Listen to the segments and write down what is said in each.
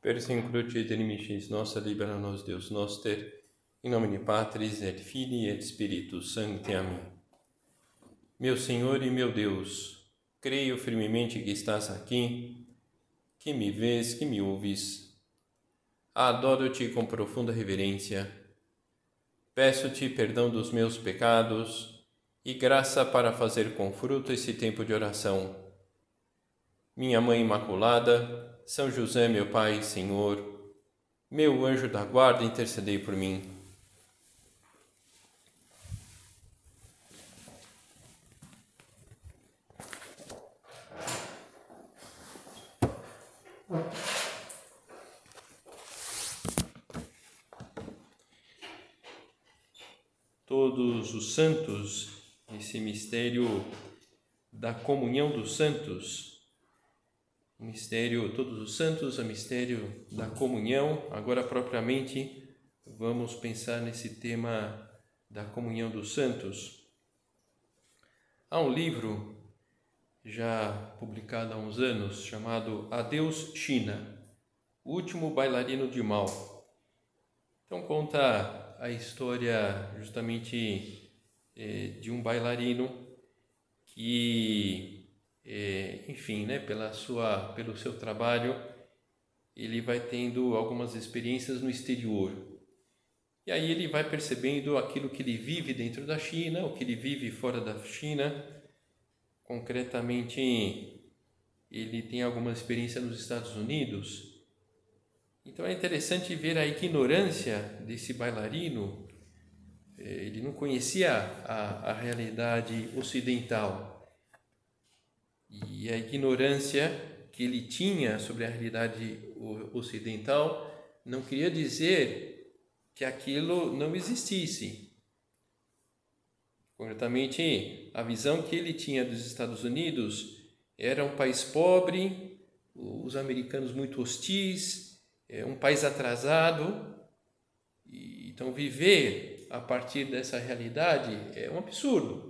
Persincrucit inimicis nossa libera nos Deus noster, in nomine Patris et Filii et Spiritus Sancti. Amém. Meu Senhor e meu Deus, creio firmemente que estás aqui, que me vês, que me ouves. Adoro-te com profunda reverência. Peço-te perdão dos meus pecados e graça para fazer com fruto esse tempo de oração. Minha Mãe Imaculada, são José, meu Pai Senhor, meu anjo da guarda, intercedei por mim. Todos os santos, esse mistério da comunhão dos santos, o mistério Todos os Santos, o mistério da comunhão. Agora, propriamente, vamos pensar nesse tema da comunhão dos santos. Há um livro já publicado há uns anos chamado Adeus China, o último bailarino de Mao. Então conta a história justamente eh, de um bailarino que enfim, né, pela sua, pelo seu trabalho, ele vai tendo algumas experiências no exterior. E aí ele vai percebendo aquilo que ele vive dentro da China, o que ele vive fora da China. Concretamente, ele tem alguma experiência nos Estados Unidos. Então é interessante ver a ignorância desse bailarino. É, ele não conhecia a, a realidade ocidental e a ignorância que ele tinha sobre a realidade ocidental não queria dizer que aquilo não existisse. Concretamente, a visão que ele tinha dos Estados Unidos era um país pobre, os americanos muito hostis, é um país atrasado. Então, viver a partir dessa realidade é um absurdo.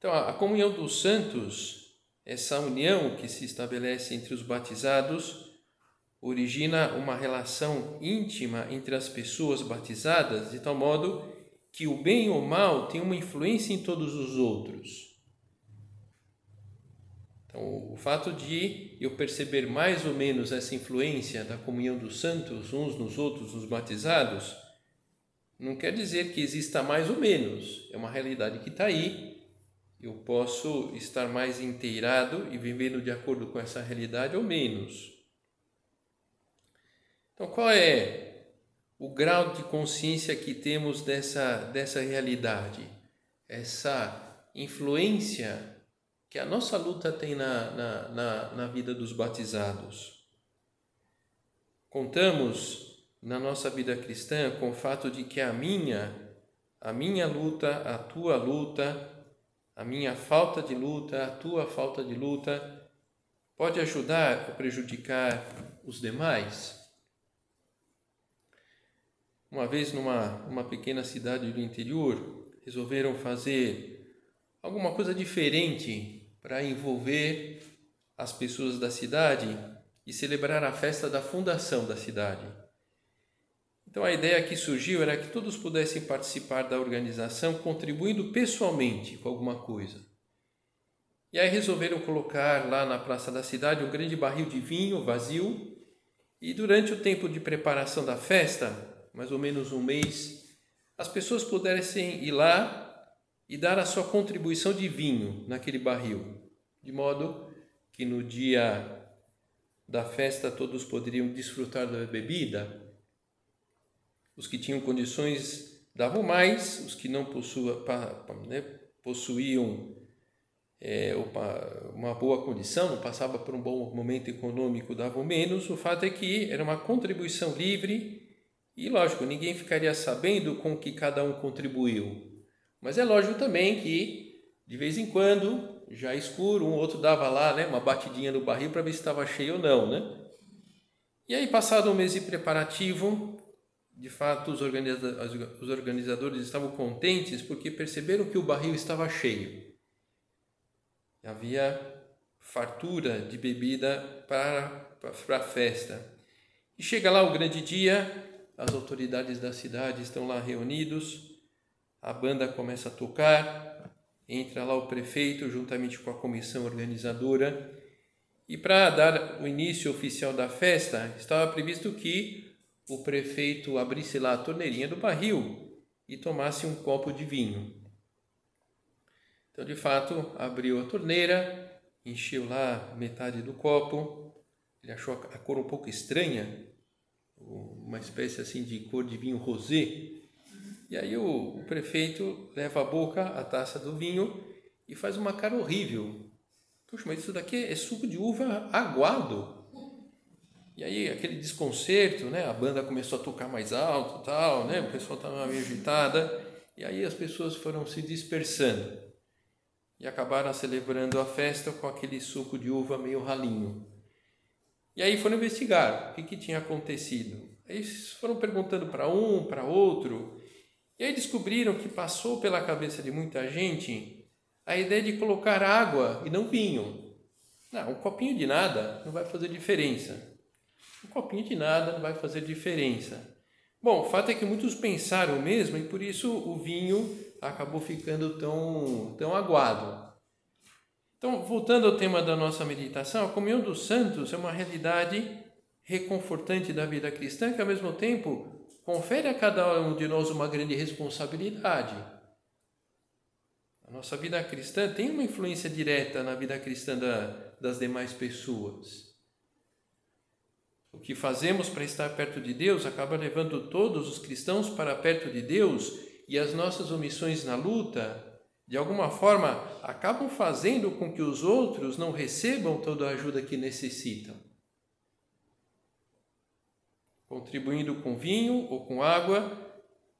Então, a comunhão dos santos, essa união que se estabelece entre os batizados, origina uma relação íntima entre as pessoas batizadas, de tal modo que o bem ou o mal tem uma influência em todos os outros. Então, o fato de eu perceber mais ou menos essa influência da comunhão dos santos uns nos outros, nos batizados, não quer dizer que exista mais ou menos. É uma realidade que está aí eu posso estar mais inteirado e vivendo de acordo com essa realidade ou menos. Então, qual é o grau de consciência que temos dessa, dessa realidade? Essa influência que a nossa luta tem na, na, na, na vida dos batizados. Contamos na nossa vida cristã com o fato de que a minha, a minha luta, a tua luta, a minha falta de luta, a tua falta de luta, pode ajudar ou prejudicar os demais? Uma vez, numa uma pequena cidade do interior, resolveram fazer alguma coisa diferente para envolver as pessoas da cidade e celebrar a festa da fundação da cidade. Então a ideia que surgiu era que todos pudessem participar da organização contribuindo pessoalmente com alguma coisa. E aí resolveram colocar lá na praça da cidade um grande barril de vinho vazio. E durante o tempo de preparação da festa, mais ou menos um mês, as pessoas pudessem ir lá e dar a sua contribuição de vinho naquele barril, de modo que no dia da festa todos poderiam desfrutar da bebida os que tinham condições davam mais, os que não possua, né, possuíam é, uma boa condição, passava por um bom momento econômico, davam menos. O fato é que era uma contribuição livre e, lógico, ninguém ficaria sabendo com que cada um contribuiu. Mas é lógico também que, de vez em quando, já escuro, um outro dava lá né, uma batidinha no barril para ver se estava cheio ou não. Né? E aí, passado um mês de preparativo, de fato, os, organizadores estavam contentes porque perceberam que o barril estava cheio. Havia fartura de bebida para, para a festa. E chega lá o grande dia, as autoridades da cidade estão lá reunidos, a banda começa a tocar, entra lá o prefeito juntamente com a comissão organizadora e para dar o início oficial da festa, estava previsto que o prefeito abrisse lá a torneirinha do barril e tomasse um copo de vinho. Então, de fato, abriu a torneira, encheu lá metade do copo. Ele achou a cor um pouco estranha, uma espécie assim de cor de vinho rosé. E aí o, o prefeito leva à boca a taça do vinho e faz uma cara horrível, Puxa, mas isso daqui é suco de uva aguado. E aí aquele desconcerto, né? A banda começou a tocar mais alto, tal, né? O pessoal estava meio agitada. E aí as pessoas foram se dispersando e acabaram celebrando a festa com aquele suco de uva meio ralinho. E aí foram investigar o que, que tinha acontecido. Aí foram perguntando para um, para outro, e aí descobriram que passou pela cabeça de muita gente a ideia de colocar água e não vinho. Não, um copinho de nada não vai fazer diferença. Um copinho de nada não vai fazer diferença. Bom, o fato é que muitos pensaram mesmo e por isso o vinho acabou ficando tão, tão aguado. Então, voltando ao tema da nossa meditação, a comunhão dos santos é uma realidade reconfortante da vida cristã que, ao mesmo tempo, confere a cada um de nós uma grande responsabilidade. A nossa vida cristã tem uma influência direta na vida cristã da, das demais pessoas. O que fazemos para estar perto de Deus acaba levando todos os cristãos para perto de Deus e as nossas omissões na luta, de alguma forma, acabam fazendo com que os outros não recebam toda a ajuda que necessitam. Contribuindo com vinho ou com água,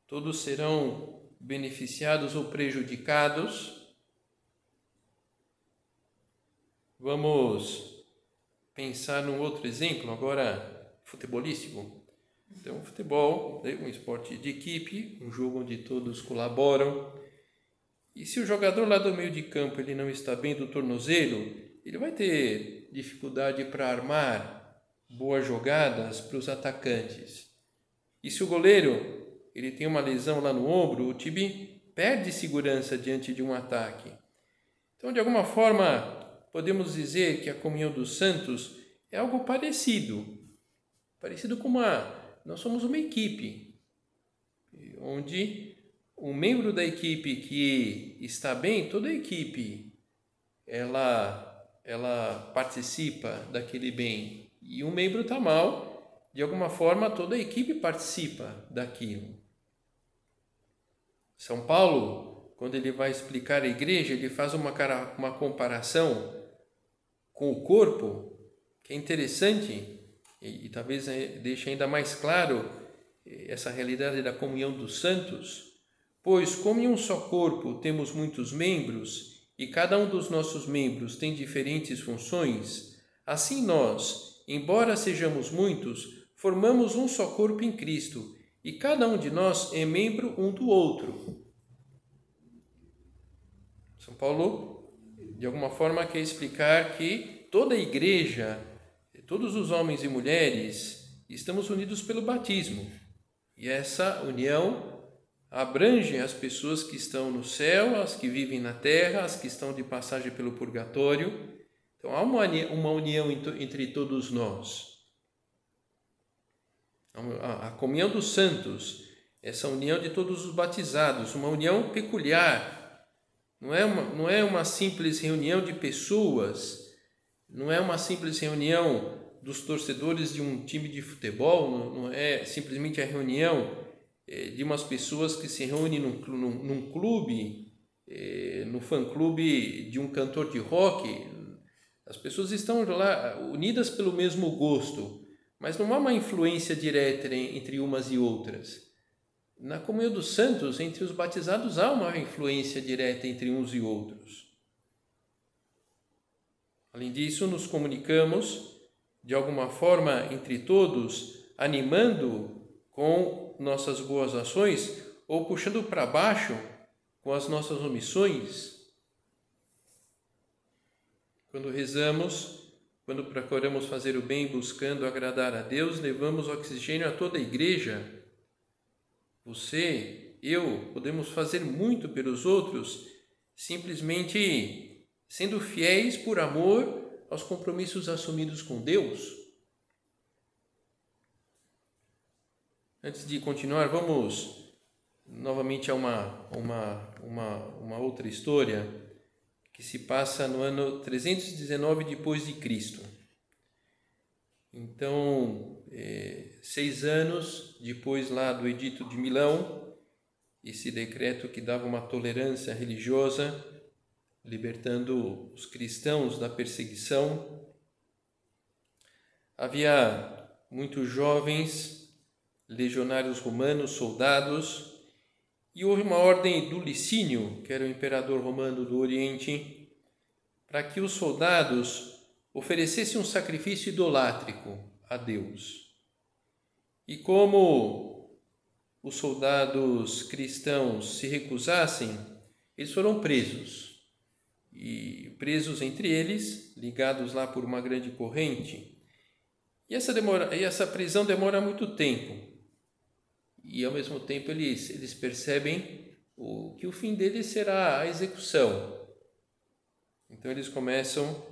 todos serão beneficiados ou prejudicados. Vamos pensar num outro exemplo, agora futebolístico. Então, futebol é um esporte de equipe, um jogo onde todos colaboram. E se o jogador lá do meio de campo ele não está bem do tornozelo, ele vai ter dificuldade para armar boas jogadas para os atacantes. E se o goleiro ele tem uma lesão lá no ombro, o time perde segurança diante de um ataque. Então, de alguma forma, podemos dizer que a comunhão dos santos é algo parecido. Parecido com uma. Nós somos uma equipe, onde um membro da equipe que está bem, toda a equipe ela, ela participa daquele bem. E um membro está mal, de alguma forma toda a equipe participa daquilo. São Paulo, quando ele vai explicar a igreja, ele faz uma, uma comparação com o corpo, que é interessante e, e talvez é, deixe ainda mais claro eh, essa realidade da comunhão dos santos. Pois, como em um só corpo temos muitos membros, e cada um dos nossos membros tem diferentes funções, assim nós, embora sejamos muitos, formamos um só corpo em Cristo e cada um de nós é membro um do outro. São Paulo, de alguma forma, quer explicar que toda a igreja, todos os homens e mulheres, estamos unidos pelo batismo. E essa união abrange as pessoas que estão no céu, as que vivem na terra, as que estão de passagem pelo purgatório. Então há uma, uma união entre todos nós. A comunhão dos santos, essa união de todos os batizados, uma união peculiar. Não é uma, não é uma simples reunião de pessoas, não é uma simples reunião dos torcedores de um time de futebol, não, não é simplesmente a reunião é, de umas pessoas que se reúnem num, num, num clube, é, no fã-clube de um cantor de rock. As pessoas estão lá unidas pelo mesmo gosto, mas não há uma influência direta entre umas e outras. Na comunhão dos santos, entre os batizados, há uma influência direta entre uns e outros. Além disso, nos comunicamos de alguma forma entre todos, animando com nossas boas ações ou puxando para baixo com as nossas omissões. Quando rezamos, quando procuramos fazer o bem buscando agradar a Deus, levamos oxigênio a toda a igreja. Você, eu, podemos fazer muito pelos outros, simplesmente sendo fiéis por amor aos compromissos assumidos com Deus. Antes de continuar, vamos novamente a uma, uma, uma, uma outra história que se passa no ano 319 depois de Cristo. Então, é, seis anos depois lá do Edito de Milão, esse decreto que dava uma tolerância religiosa, libertando os cristãos da perseguição, havia muitos jovens legionários romanos, soldados, e houve uma ordem do Licínio, que era o imperador romano do Oriente, para que os soldados oferecessem um sacrifício idolátrico a Deus. E como os soldados cristãos se recusassem, eles foram presos. E presos entre eles, ligados lá por uma grande corrente. E essa, demora, e essa prisão demora muito tempo e ao mesmo tempo eles, eles percebem o, que o fim deles será a execução. Então eles começam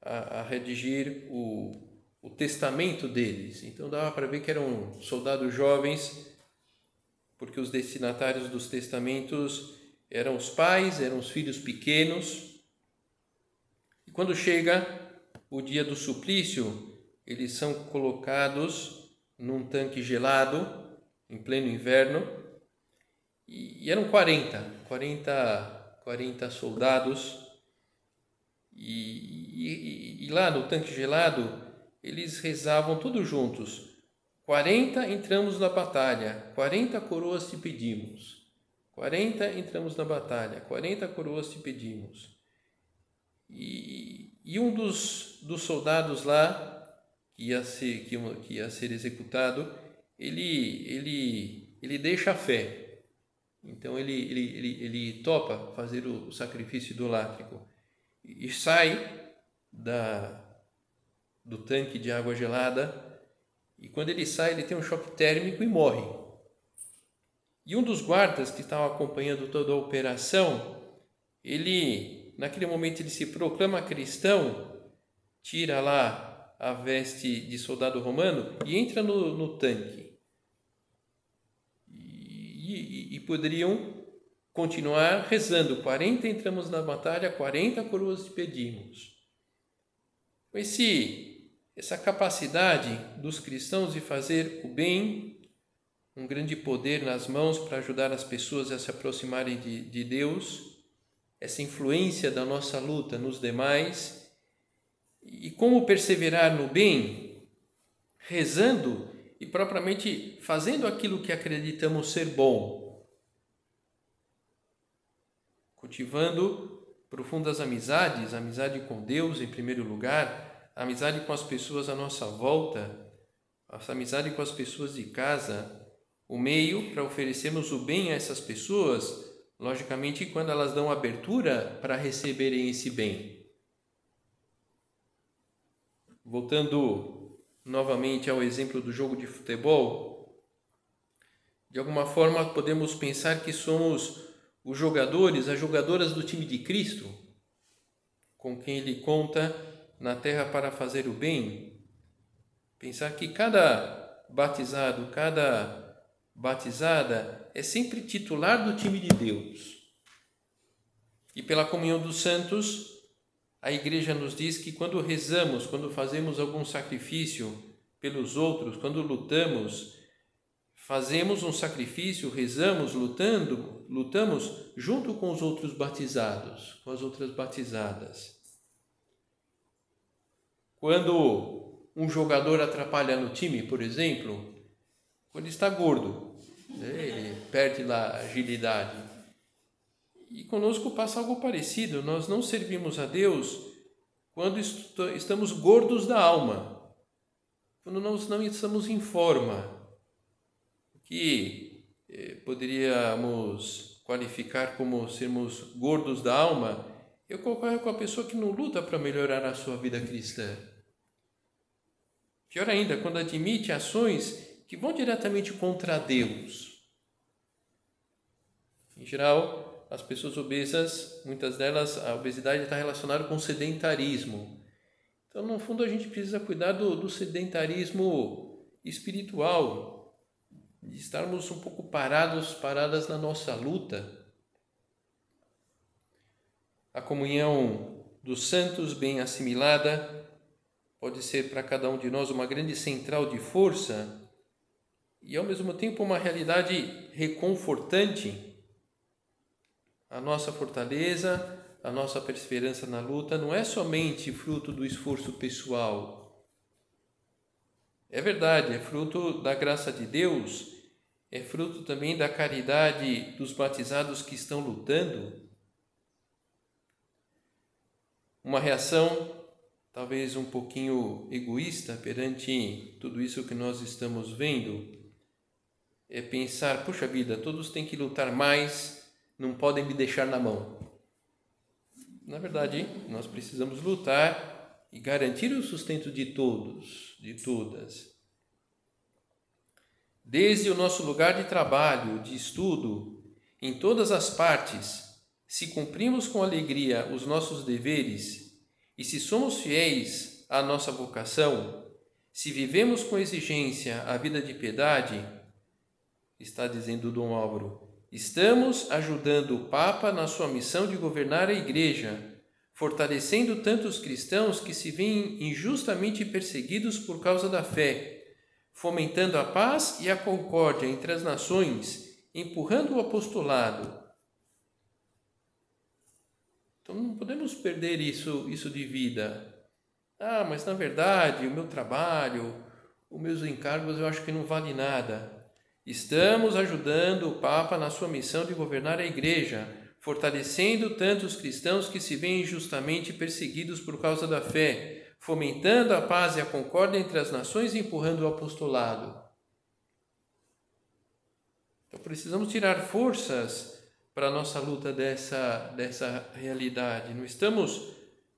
a, a redigir o, o testamento deles. Então dava para ver que eram soldados jovens, porque os destinatários dos testamentos eram os pais, eram os filhos pequenos. E quando chega o dia do suplício, eles são colocados num tanque gelado em pleno inverno, e, eram 40, 40, 40 soldados, e, e, e lá no tanque gelado eles rezavam todos juntos. 40 entramos na batalha, 40 coroas te pedimos. 40 entramos na batalha, 40 coroas te pedimos. E, e um dos, dos soldados lá, que ia ser, que, que ia ser executado, ele, ele, ele deixa a fé. Então ele, ele, ele, ele topa fazer o sacrifício idolátrico e sai da, do tanque de água gelada e quando ele sai ele tem um choque térmico e morre. E um dos guardas que estavam acompanhando toda a operação, ele naquele momento ele se proclama cristão, tira lá a veste de soldado romano e entra no, no tanque. E, e, e, poderiam continuar rezando: 40 entramos na batalha, 40 coroas te pedimos. Esse, essa capacidade dos cristãos de fazer o bem, um grande poder nas mãos para ajudar as pessoas a se aproximarem de, de Deus, essa influência da nossa luta nos demais e como perseverar no bem? Rezando e propriamente fazendo aquilo que acreditamos ser bom. Cultivando profundas amizades, amizade com Deus em primeiro lugar, amizade com as pessoas à nossa volta, essa amizade com as pessoas de casa, o meio para oferecermos o bem a essas pessoas, logicamente quando elas dão abertura para receberem esse bem. Voltando novamente ao exemplo do jogo de futebol, de alguma forma podemos pensar que somos os jogadores, as jogadoras do time de Cristo, com quem Ele conta na terra para fazer o bem. Pensar que cada batizado, cada batizada é sempre titular do time de Deus. E pela comunhão dos santos, a igreja nos diz que quando rezamos, quando fazemos algum sacrifício pelos outros, quando lutamos, fazemos um sacrifício, rezamos, lutando, lutamos junto com os outros batizados, com as outras batizadas. Quando um jogador atrapalha no time, por exemplo, quando está gordo, né, ele perde lá a agilidade. E conosco passa algo parecido. Nós não servimos a Deus quando estamos gordos da alma, quando nós não estamos em forma, que eh, poderíamos qualificar como sermos gordos da alma, e ocorre com a pessoa que não luta para melhorar a sua vida cristã. Pior ainda, quando admite ações que vão diretamente contra Deus. Em geral, as pessoas obesas, muitas delas, a obesidade está relacionada com sedentarismo. Então, no fundo, a gente precisa cuidar do, do sedentarismo espiritual, de estarmos um pouco parados, paradas na nossa luta. A comunhão dos santos, bem assimilada, pode ser para cada um de nós uma grande central de força e, ao mesmo tempo, uma realidade reconfortante. A nossa fortaleza, a nossa perseverança na luta não é somente fruto do esforço pessoal. É verdade, é fruto da graça de Deus, é fruto também da caridade dos batizados que estão lutando. Uma reação talvez um pouquinho egoísta perante tudo isso que nós estamos vendo, é pensar: puxa vida, todos têm que lutar mais, não podem me deixar na mão. Na verdade, nós precisamos lutar e garantir o sustento de todos, de todas. Desde o nosso lugar de trabalho, de estudo, em todas as partes, se cumprimos com alegria os nossos deveres e se somos fiéis à nossa vocação, se vivemos com exigência a vida de piedade, está dizendo Dom Álvaro, estamos ajudando o Papa na sua missão de governar a Igreja, fortalecendo tantos cristãos que se veem injustamente perseguidos por causa da fé, fomentando a paz e a concórdia entre as nações, empurrando o apostolado, então não podemos perder isso, isso de vida. Ah, mas na verdade o meu trabalho, os meus encargos eu acho que não vale nada. Estamos ajudando o Papa na sua missão de governar a Igreja, fortalecendo tantos cristãos que se veem injustamente perseguidos por causa da fé, fomentando a paz e a concórdia entre as nações e empurrando o apostolado. Então precisamos tirar forças para a nossa luta dessa, dessa realidade. Não estamos,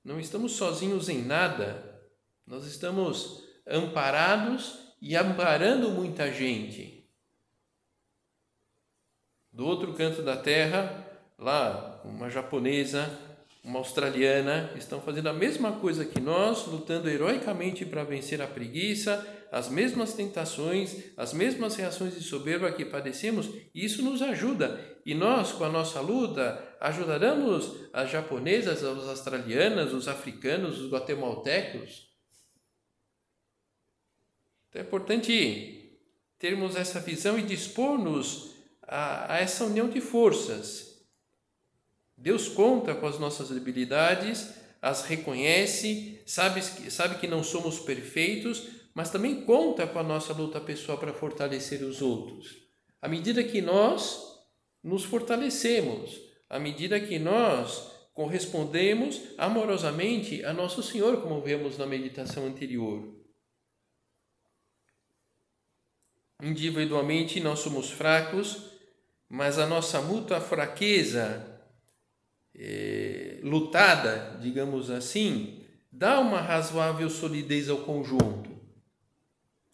não estamos sozinhos em nada, nós estamos amparados e amparando muita gente. Do outro canto da terra, lá, uma japonesa, uma australiana, estão fazendo a mesma coisa que nós, lutando heroicamente para vencer a preguiça, as mesmas tentações, as mesmas reações de soberba que padecemos, e isso nos ajuda. E nós, com a nossa luta, ajudaremos as japonesas, as australianas, os africanos, os guatemaltecos. Então é importante termos essa visão e dispor-nos a, a essa união de forças. Deus conta com as nossas debilidades, as reconhece, sabe, sabe que não somos perfeitos, mas também conta com a nossa luta pessoal para fortalecer os outros. À medida que nós nos fortalecemos, à medida que nós correspondemos amorosamente a nosso Senhor, como vemos na meditação anterior. Individualmente nós somos fracos, mas a nossa mútua fraqueza, é, lutada, digamos assim, dá uma razoável solidez ao conjunto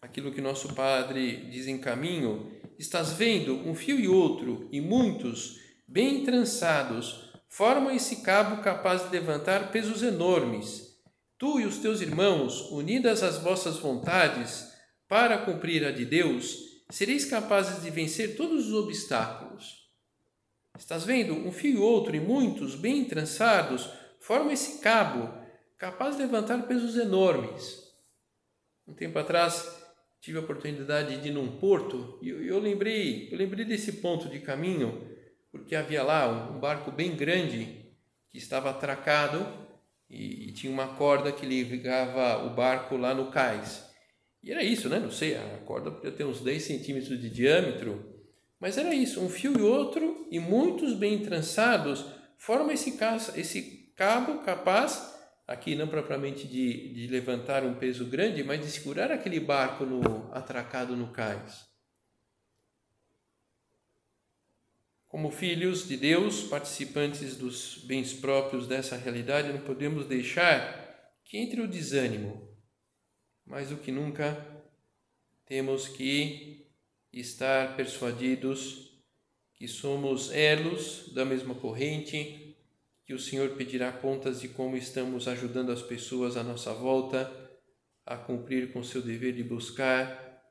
aquilo que nosso Padre diz em caminho, estás vendo um fio e outro, e muitos, bem trançados, formam esse cabo capaz de levantar pesos enormes. Tu e os teus irmãos, unidas às vossas vontades, para cumprir a de Deus, sereis capazes de vencer todos os obstáculos. Estás vendo? Um fio e outro, e muitos, bem trançados, formam esse cabo, capaz de levantar pesos enormes. Um tempo atrás, tive a oportunidade de ir num porto e eu, eu, lembrei, eu lembrei desse ponto de caminho porque havia lá um, barco bem grande que estava atracado e, e, tinha uma corda que ligava o barco lá no cais. E era isso, né? Não sei, a corda podia ter uns 10 centímetros de diâmetro, mas era isso, um fio e outro e muitos bem trançados formam esse, esse cabo capaz aqui não propriamente de, de levantar um peso grande, mas de segurar aquele barco no, atracado no cais. Como filhos de Deus, participantes dos bens próprios dessa realidade, não podemos deixar que entre o desânimo. Mais do que nunca, temos que estar persuadidos que somos elos da mesma corrente, que o Senhor pedirá contas de como estamos ajudando as pessoas à nossa volta a cumprir com seu dever de buscar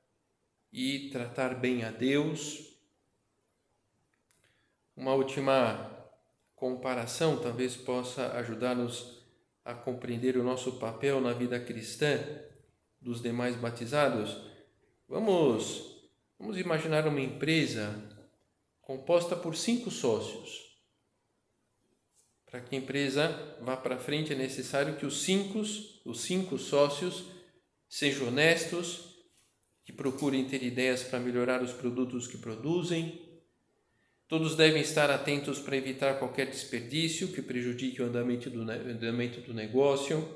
e tratar bem a Deus uma última comparação talvez possa ajudar-nos a compreender o nosso papel na vida cristã dos demais batizados. Vamos, vamos imaginar uma empresa composta por cinco sócios. Para que a empresa vá para frente é necessário que os cinco, os cinco sócios sejam honestos, que procurem ter ideias para melhorar os produtos que produzem, Todos devem estar atentos para evitar qualquer desperdício que prejudique o andamento do, andamento do negócio.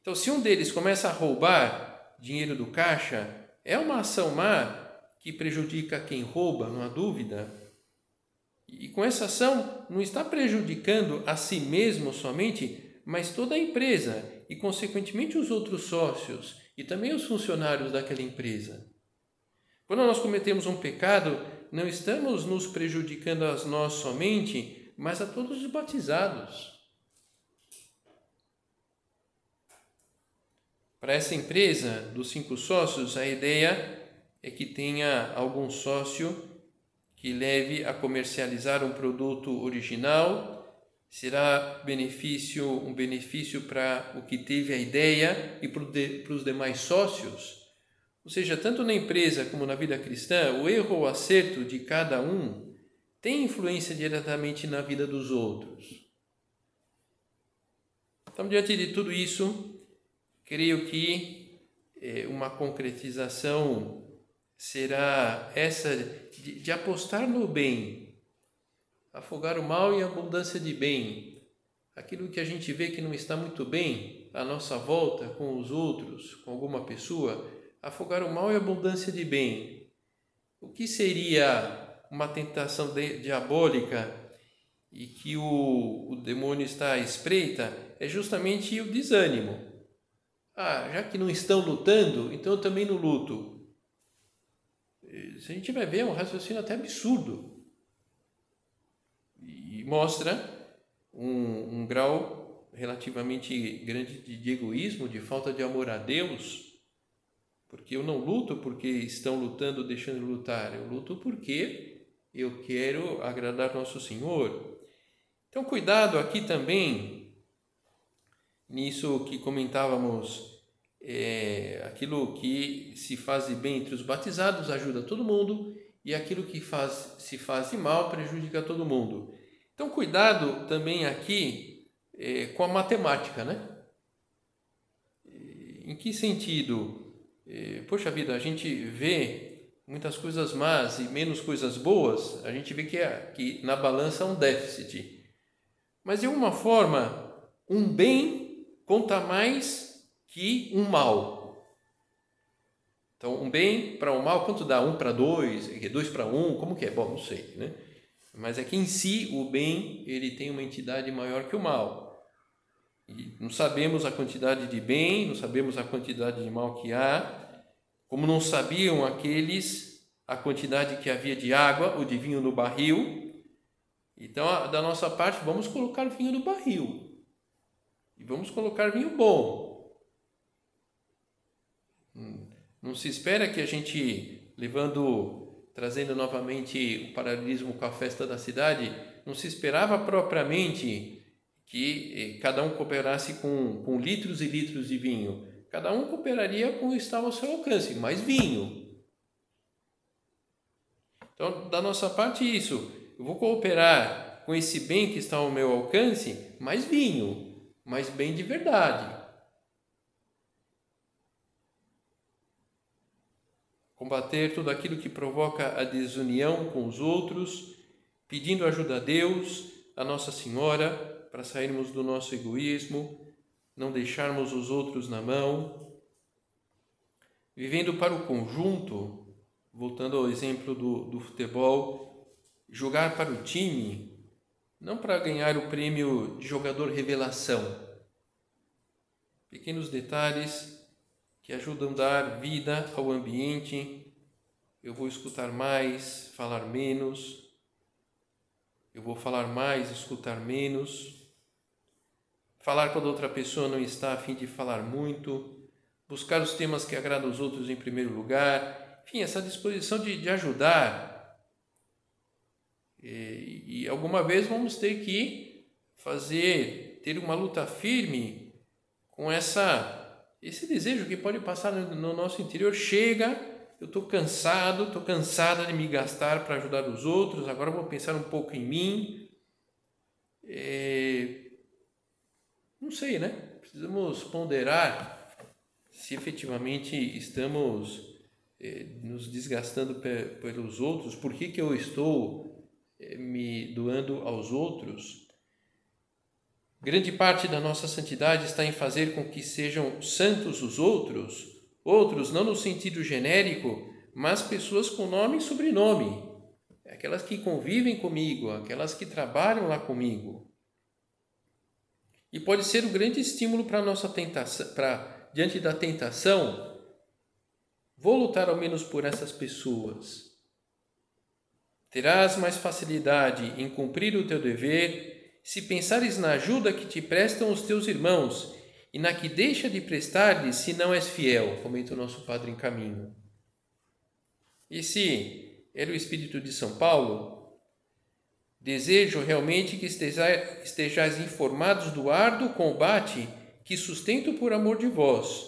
Então, se um deles começa a roubar dinheiro do caixa, é uma ação má que prejudica quem rouba, não há dúvida. E com essa ação, não está prejudicando a si mesmo somente, mas toda a empresa e, consequentemente, os outros sócios e também os funcionários daquela empresa. Quando nós cometemos um pecado, não estamos nos prejudicando a nós somente, mas a todos os batizados. Para essa empresa dos cinco sócios, a ideia é que tenha algum sócio que leve a comercializar um produto original. Será benefício um benefício para o que teve a ideia e para os demais sócios ou seja, tanto na empresa como na vida cristã, o erro ou acerto de cada um tem influência diretamente na vida dos outros. Então, diante de tudo isso, creio que é, uma concretização será essa de, de apostar no bem, afogar o mal em abundância de bem. Aquilo que a gente vê que não está muito bem à nossa volta, com os outros, com alguma pessoa, afogar o mal e abundância de bem. O que seria uma tentação de, diabólica e que o, o demônio está à espreita é justamente o desânimo. Ah, já que não estão lutando, então eu também não luto. Se a gente vai ver, é um raciocínio até absurdo. E mostra um, um grau relativamente grande de, egoísmo, de falta de amor a Deus porque eu não luto porque estão lutando, deixando de lutar. Eu luto porque eu quero agradar nosso Senhor. Então, cuidado aqui também nisso que comentávamos, é, aquilo que se faz bem entre os batizados ajuda todo mundo e aquilo que faz, se faz mal prejudica todo mundo. Então, cuidado também aqui é, com a matemática, né? Em que sentido? poxa vida, a gente vê muitas coisas más e menos coisas boas, a gente vê que, é, que na balança há um déficit. Mas de alguma forma, um bem conta mais que um mal. Então, um bem para um mal, quanto dá? Um para dois? Dois para um? Como que é? Bom, não sei, né? Mas é que em si o bem ele tem uma entidade maior que o mal. E não sabemos a quantidade de bem, não sabemos a quantidade de mal que há, como não sabiam aqueles a quantidade que havia de água ou de vinho no barril. Então, da nossa parte, vamos colocar vinho no barril. E vamos colocar vinho bom. Não se espera que a gente, levando, trazendo novamente o paralelismo com a festa da cidade, não se esperava propriamente que eh, cada um cooperasse com, com litros e litros de vinho. Cada um cooperaria com o que estava ao seu alcance, mais vinho. Então, da nossa parte, isso. Eu vou cooperar com esse bem que está ao meu alcance, mais vinho, mais bem de verdade. Combater tudo aquilo que provoca a desunião com os outros, pedindo ajuda a Deus, a Nossa Senhora, para sairmos do nosso egoísmo, não deixarmos os outros na mão, vivendo para o conjunto, voltando ao exemplo do, do futebol, jogar para o time, não para ganhar o prêmio de jogador revelação. Pequenos detalhes que ajudam a dar vida ao ambiente. Eu vou escutar mais, falar menos. Eu vou falar mais, escutar menos. Falar quando outra pessoa não está a fim de falar muito. Buscar os temas que agradam os outros em primeiro lugar. Enfim, essa disposição de, de ajudar. E, e alguma vez vamos ter que fazer, ter uma luta firme com essa esse desejo que pode passar no nosso interior chega, eu estou cansado, estou cansada de me gastar para ajudar os outros, agora vou pensar um pouco em mim. É... Não sei, né? Precisamos ponderar se efetivamente estamos é, nos desgastando pelos outros, por que, que eu estou é, me doando aos outros Grande parte da nossa santidade está em fazer com que sejam santos os outros, outros não no sentido genérico, mas pessoas com nome e sobrenome, aquelas que convivem comigo, aquelas que trabalham lá comigo. E pode ser um grande estímulo para nossa tentação, para diante da tentação, vou lutar ao menos por essas pessoas. Terás mais facilidade em cumprir o teu dever se pensares na ajuda que te prestam os teus irmãos e na que deixa de prestar-lhes se não és fiel, comenta o nosso Padre em caminho. Esse era o espírito de São Paulo. Desejo realmente que estejais informados do árduo combate que sustento por amor de vós.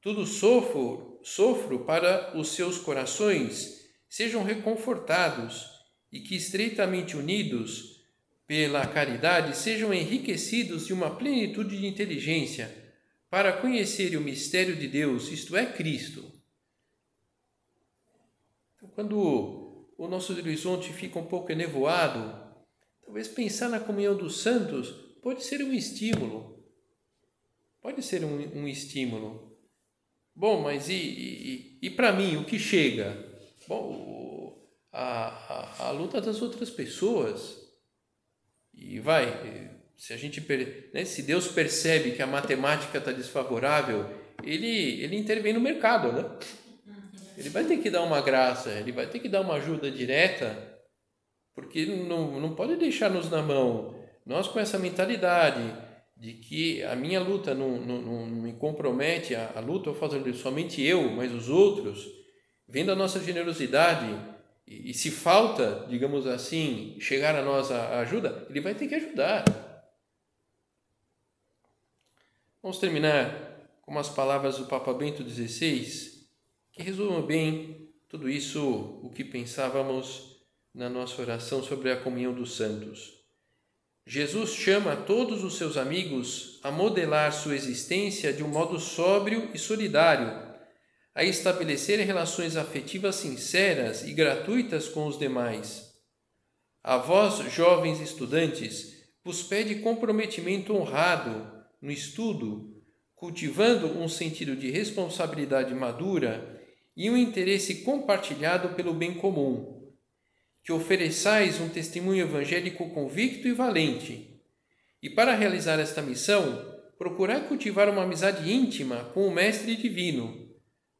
Tudo sofro, sofro para os seus corações sejam reconfortados e que estreitamente unidos pela caridade, sejam enriquecidos de uma plenitude de inteligência para conhecer o mistério de Deus, isto é, Cristo. Então, quando o nosso horizonte fica um pouco enevoado, talvez pensar na comunhão dos santos pode ser um estímulo. Pode ser um, um estímulo. Bom, mas e, e, e para mim, o que chega? Bom, a, a, a luta das outras pessoas e vai, se a gente, né, se Deus percebe que a matemática está desfavorável, ele, ele intervém no mercado, né? Ele vai ter que dar uma graça, ele vai ter que dar uma ajuda direta, porque não, não pode deixar-nos na mão. Nós com essa mentalidade de que a minha luta não, não, não me compromete, a, a luta eu faço somente eu, mas os outros, vendo a nossa generosidade, e, se falta, digamos assim, chegar a nós a ajuda, ele vai ter que ajudar. Vamos terminar com umas palavras do Papa Bento XVI, que resumem bem tudo isso, o que pensávamos na nossa oração sobre a comunhão dos santos. Jesus chama todos os seus amigos a modelar sua existência de um modo sóbrio e solidário a estabelecer relações afetivas sinceras e gratuitas com os demais. A vós, jovens estudantes, vos pede comprometimento honrado no estudo, cultivando um sentido de responsabilidade madura e um interesse compartilhado pelo bem comum. Que ofereçais um testemunho evangélico convicto e valente. E para realizar esta missão, procurai cultivar uma amizade íntima com o Mestre Divino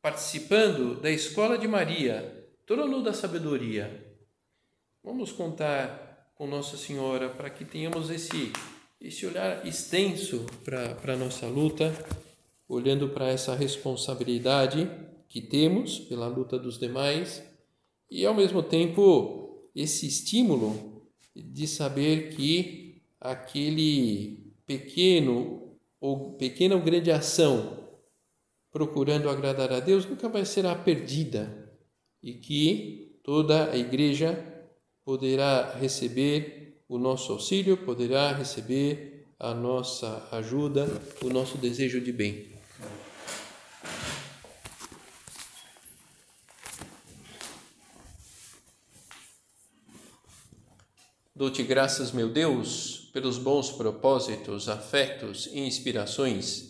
participando da escola de Maria, trono da sabedoria. Vamos contar com Nossa Senhora para que tenhamos esse, esse olhar extenso para a nossa luta, olhando para essa responsabilidade que temos pela luta dos demais e, ao mesmo tempo, esse estímulo de saber que aquele pequeno ou pequena ou grande ação procurando agradar a Deus nunca vai ser a perdida e que toda a igreja poderá receber o nosso auxílio, poderá receber a nossa ajuda, o nosso desejo de bem. Dou-te graças, meu Deus, pelos bons propósitos, afetos e inspirações